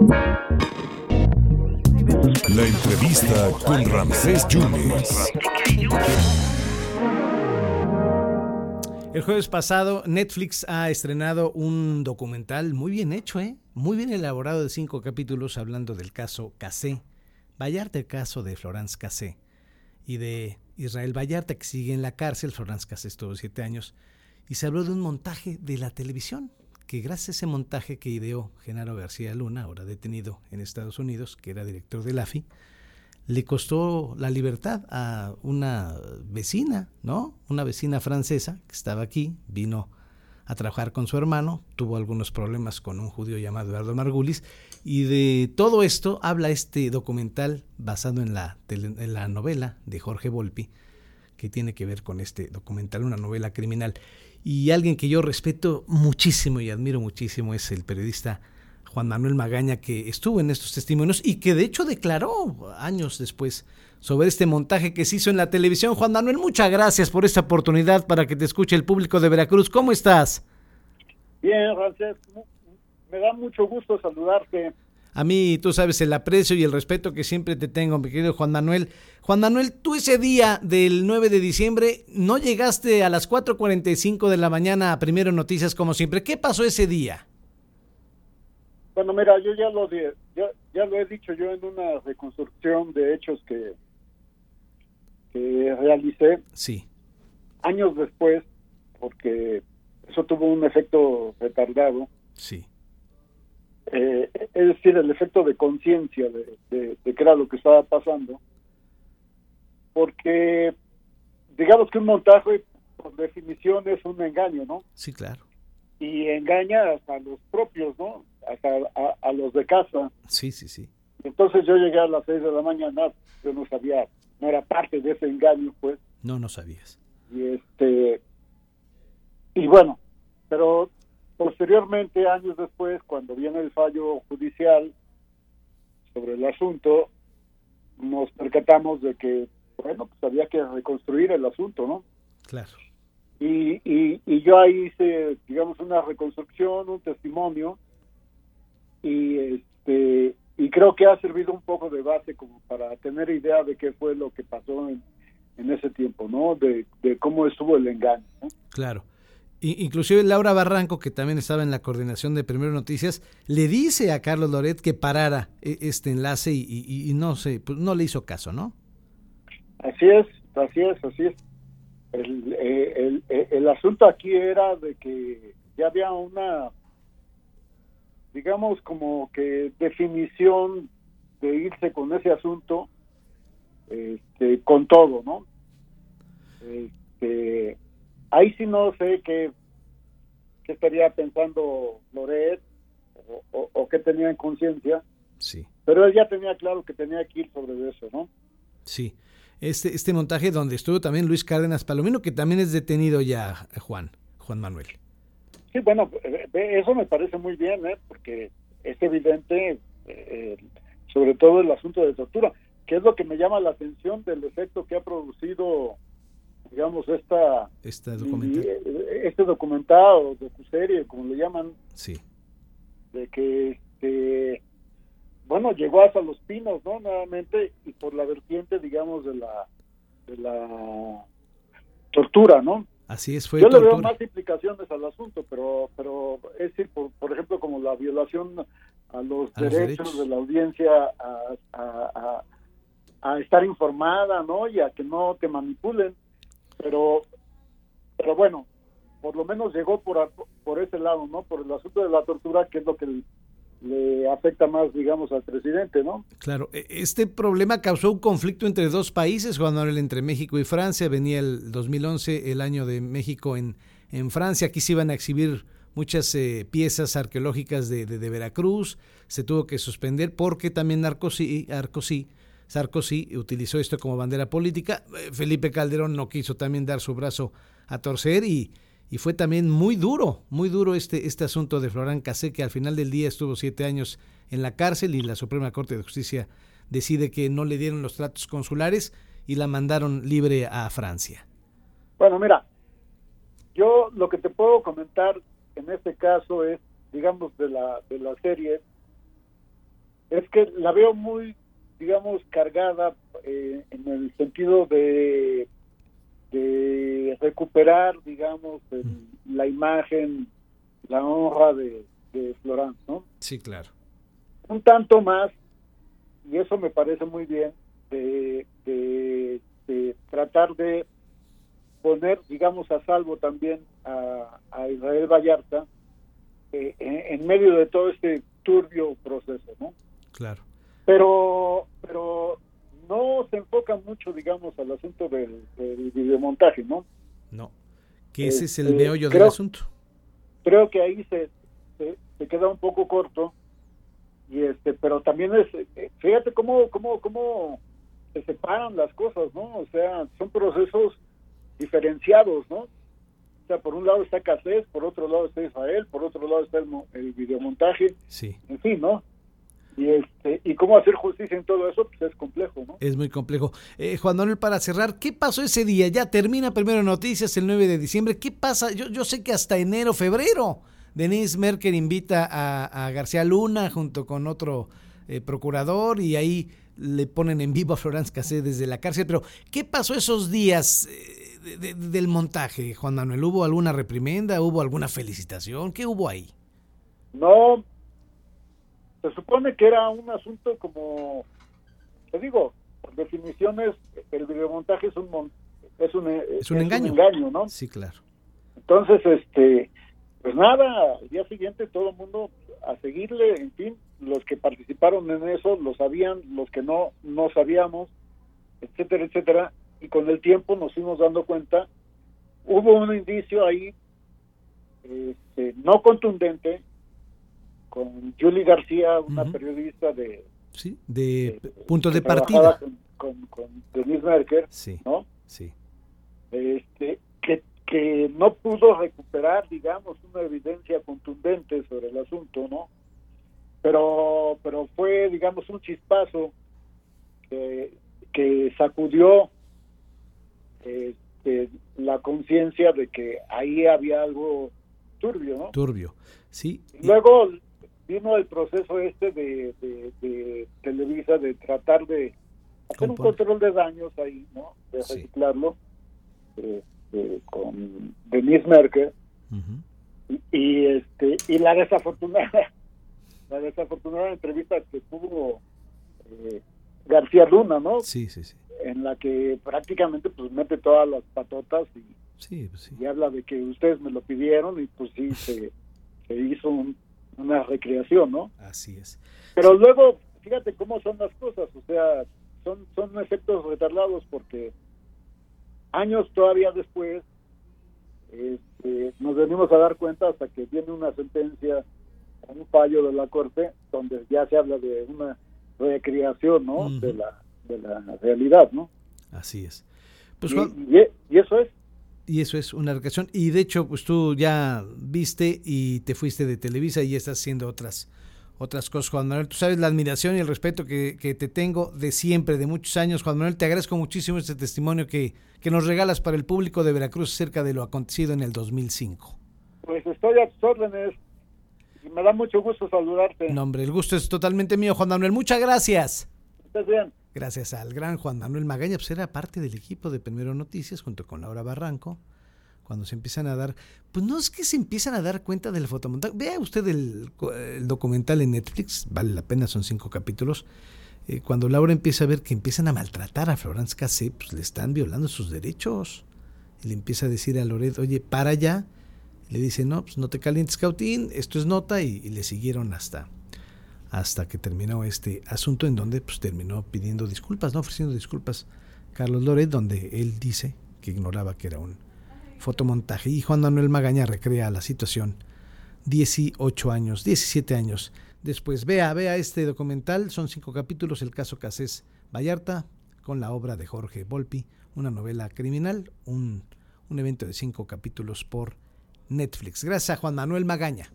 La entrevista con Ramsés Yunes. El jueves pasado Netflix ha estrenado un documental muy bien hecho, ¿eh? muy bien elaborado de cinco capítulos hablando del caso Cassé, Vallarta, el caso de Florence Cassé y de Israel Vallarta que sigue en la cárcel, Florence Cassé estuvo siete años, y se habló de un montaje de la televisión, que gracias a ese montaje que ideó Genaro García Luna, ahora detenido en Estados Unidos, que era director del AFI, le costó la libertad a una vecina, ¿no? Una vecina francesa que estaba aquí, vino a trabajar con su hermano, tuvo algunos problemas con un judío llamado Eduardo Margulis, y de todo esto habla este documental basado en la, en la novela de Jorge Volpi, que tiene que ver con este documental, una novela criminal. Y alguien que yo respeto muchísimo y admiro muchísimo es el periodista Juan Manuel Magaña, que estuvo en estos testimonios y que de hecho declaró años después sobre este montaje que se hizo en la televisión. Juan Manuel, muchas gracias por esta oportunidad para que te escuche el público de Veracruz. ¿Cómo estás? Bien, Rancés, me da mucho gusto saludarte. A mí, tú sabes, el aprecio y el respeto que siempre te tengo, mi querido Juan Manuel. Juan Manuel, tú ese día del 9 de diciembre no llegaste a las 4.45 de la mañana a Primero Noticias como siempre. ¿Qué pasó ese día? Bueno, mira, yo ya lo, ya, ya lo he dicho yo en una reconstrucción de hechos que, que realicé. Sí. Años después, porque eso tuvo un efecto retardado. Sí. Eh, es decir, el efecto de conciencia de, de, de qué era lo que estaba pasando. Porque, digamos que un montaje, por definición, es un engaño, ¿no? Sí, claro. Y engaña hasta los propios, ¿no? hasta a, los de casa. Sí, sí, sí. Entonces yo llegué a las seis de la mañana, yo no sabía, no era parte de ese engaño, pues. No, no sabías. Y este, y bueno, pero posteriormente, años después, cuando viene el fallo judicial sobre el asunto, nos percatamos de que, bueno, pues había que reconstruir el asunto, ¿no? Claro. Y, y, y yo ahí hice, digamos, una reconstrucción, un testimonio, y este y creo que ha servido un poco de base como para tener idea de qué fue lo que pasó en, en ese tiempo, ¿no? De, de cómo estuvo el engaño. ¿no? Claro. Inclusive Laura Barranco, que también estaba en la coordinación de Primero Noticias, le dice a Carlos Loret que parara e, este enlace y, no sé, pues no le hizo caso, ¿no? Así es, así es, así es. El, el, el, el asunto aquí era de que ya había una digamos, como que definición de irse con ese asunto este, con todo, ¿no? Este, ahí sí no sé qué, qué estaría pensando Loret o, o, o qué tenía en conciencia. Sí. Pero él ya tenía claro que tenía que ir sobre eso, ¿no? Sí. Este, este montaje donde estuvo también Luis Cárdenas Palomino, que también es detenido ya, Juan, Juan Manuel. Sí, bueno, eso me parece muy bien, ¿eh? porque es evidente, eh, sobre todo el asunto de tortura, que es lo que me llama la atención del efecto que ha producido, digamos, esta este documental, este documental o docuserie, como le llaman, sí, de que, este, bueno, llegó hasta los pinos, ¿no? Nuevamente y por la vertiente, digamos, de la de la tortura, ¿no? Así es, fue Yo tortura. le veo más implicaciones al asunto, pero pero es decir, por, por ejemplo, como la violación a los, A los derechos, derechos. de la audiencia a, a, a, a estar informada, ¿no? Y a que no te manipulen. Pero pero bueno, por lo menos llegó por por ese lado, ¿no? Por el asunto de la tortura, que es lo que le afecta más, digamos, al presidente, ¿no? Claro, e- este problema causó un conflicto entre dos países, Juan Manuel, entre México y Francia. Venía el 2011, el año de México en, en Francia. Aquí se iban a exhibir muchas eh, piezas arqueológicas de, de- Veracruz. Se tuvo que suspender porque también Sarkozy, Sarkozy, Sarkozy utilizó esto como bandera política. Eh, Felipe Calderón no quiso también dar su brazo a torcer y, y fue también muy duro, muy duro este, este asunto de Florán Cassé, que al final del día estuvo siete años en la cárcel y la Suprema Corte de Justicia decide que no le dieron los tratos consulares y la mandaron libre a Francia. Bueno, mira, yo lo que te puedo comentar en este caso es, digamos, de la, de la serie, es que la veo muy, digamos, cargada eh, en el sentido de, de recuperar, digamos, la imagen, la honra de, de Florán, ¿no? Sí, claro. Un tanto más, y eso me parece muy bien, de, de, tratar de poner, digamos, a salvo también a, a Israel Vallarta eh, en, medio de todo este turbio proceso, ¿no? Claro. Pero, mucho, digamos, al asunto del, videomontaje, ¿no? No. Que ese es el este, meollo del asunto. Creo que ahí se, se, queda un poco corto y este, pero también es, eh, fíjate cómo, cómo, cómo se separan las cosas, ¿no? O sea, son procesos diferenciados, ¿no? O sea, por un lado está Casés, por otro lado está Israel, por otro lado está el, videomontaje, sí. en fin, ¿no? Y, este, y cómo hacer justicia en todo eso, pues es complejo, ¿no? Es muy complejo. Eh, Juan Manuel, para cerrar, ¿qué pasó ese día? Ya termina primero Noticias el 9 de diciembre. ¿Qué pasa? Yo, yo sé que hasta enero, febrero, Denise Merkel invita a, García Luna junto con otro eh, procurador y ahí le ponen en vivo a Florence Cassé desde la cárcel. Pero, ¿qué pasó esos días? Eh, del montaje, Juan Manuel? ¿Hubo alguna reprimenda? ¿Hubo alguna felicitación? ¿Qué hubo ahí? No, se supone que era un asunto como, te digo, por definiciones, el videomontaje es un, es un, es un engaño. ¿no? Sí, claro. Entonces, este, pues nada, al día siguiente todo el mundo a seguirle, en fin, los que participaron en eso lo sabían, los que no, no sabíamos, etcétera, etcétera y con el tiempo nos fuimos dando cuenta, hubo un indicio ahí este, no contundente con Julie García, una periodista de, sí, de, punto de partida con, con, Denise Merker, sí, ¿no? Sí. Este, que, que no pudo recuperar, digamos, una evidencia contundente sobre el asunto, ¿no? Pero, pero fue, digamos, un chispazo que, que sacudió este, la conciencia de que ahí había algo turbio, ¿no? Turbio, sí. luego vino el proceso este de, Televisa de tratar de hacer un control de daños ahí, ¿no? De reciclarlo este, con Denise Merkel y, este y la desafortunada la desafortunada entrevista que tuvo eh, García Luna, ¿no? Sí, sí, sí. En la que prácticamente pues mete todas las patotas y, pues y habla de que ustedes me lo pidieron y pues sí se, se hizo una recreación, ¿no? Así es. Pero luego, fíjate cómo son las cosas, o sea, son, son efectos retardados porque años todavía después este, nos venimos a dar cuenta hasta que viene una sentencia, un fallo de la Corte, donde ya se habla de una recreación, ¿no? De la de la realidad, ¿no? Así es. Pues, y, eso es. Y eso es una recreación. Y de hecho, pues tú ya viste y te fuiste de Televisa y estás haciendo otras otras cosas, Juan Manuel. Tú sabes la admiración y el respeto que, te tengo de siempre, de muchos años. Juan Manuel, te agradezco muchísimo este testimonio que, que nos regalas para el público de Veracruz acerca de lo acontecido en el 2005. Pues estoy a tus órdenes y me da mucho gusto saludarte. No, hombre, el gusto es totalmente mío, Juan Manuel. Muchas gracias. Estás bien gracias al gran Juan Manuel Magaña, pues era parte del equipo de Primero Noticias junto con Laura Barranco, cuando se empiezan a dar, pues no es que se empiezan a dar cuenta del fotomontaje. Vea usted el, documental en Netflix, vale la pena, son cinco capítulos. Eh, cuando Laura empieza a ver que empiezan a maltratar a Florence Cassé, pues le están violando sus derechos. Y le empieza a decir a Loret, oye, para allá. le dice, no, pues no te calientes, Cautín, esto es nota, y le siguieron hasta, hasta que terminó este asunto en donde pues, terminó pidiendo disculpas, no ofreciendo disculpas Carlos Loret, donde él dice que ignoraba que era un fotomontaje. Y Juan Manuel Magaña recrea la situación 18 años, 17 años después. Vea, vea este documental, son cinco capítulos, el caso Casés Vallarta, con la obra de Jorge Volpi, una novela criminal, un, un evento de cinco capítulos por Netflix. Gracias a Juan Manuel Magaña.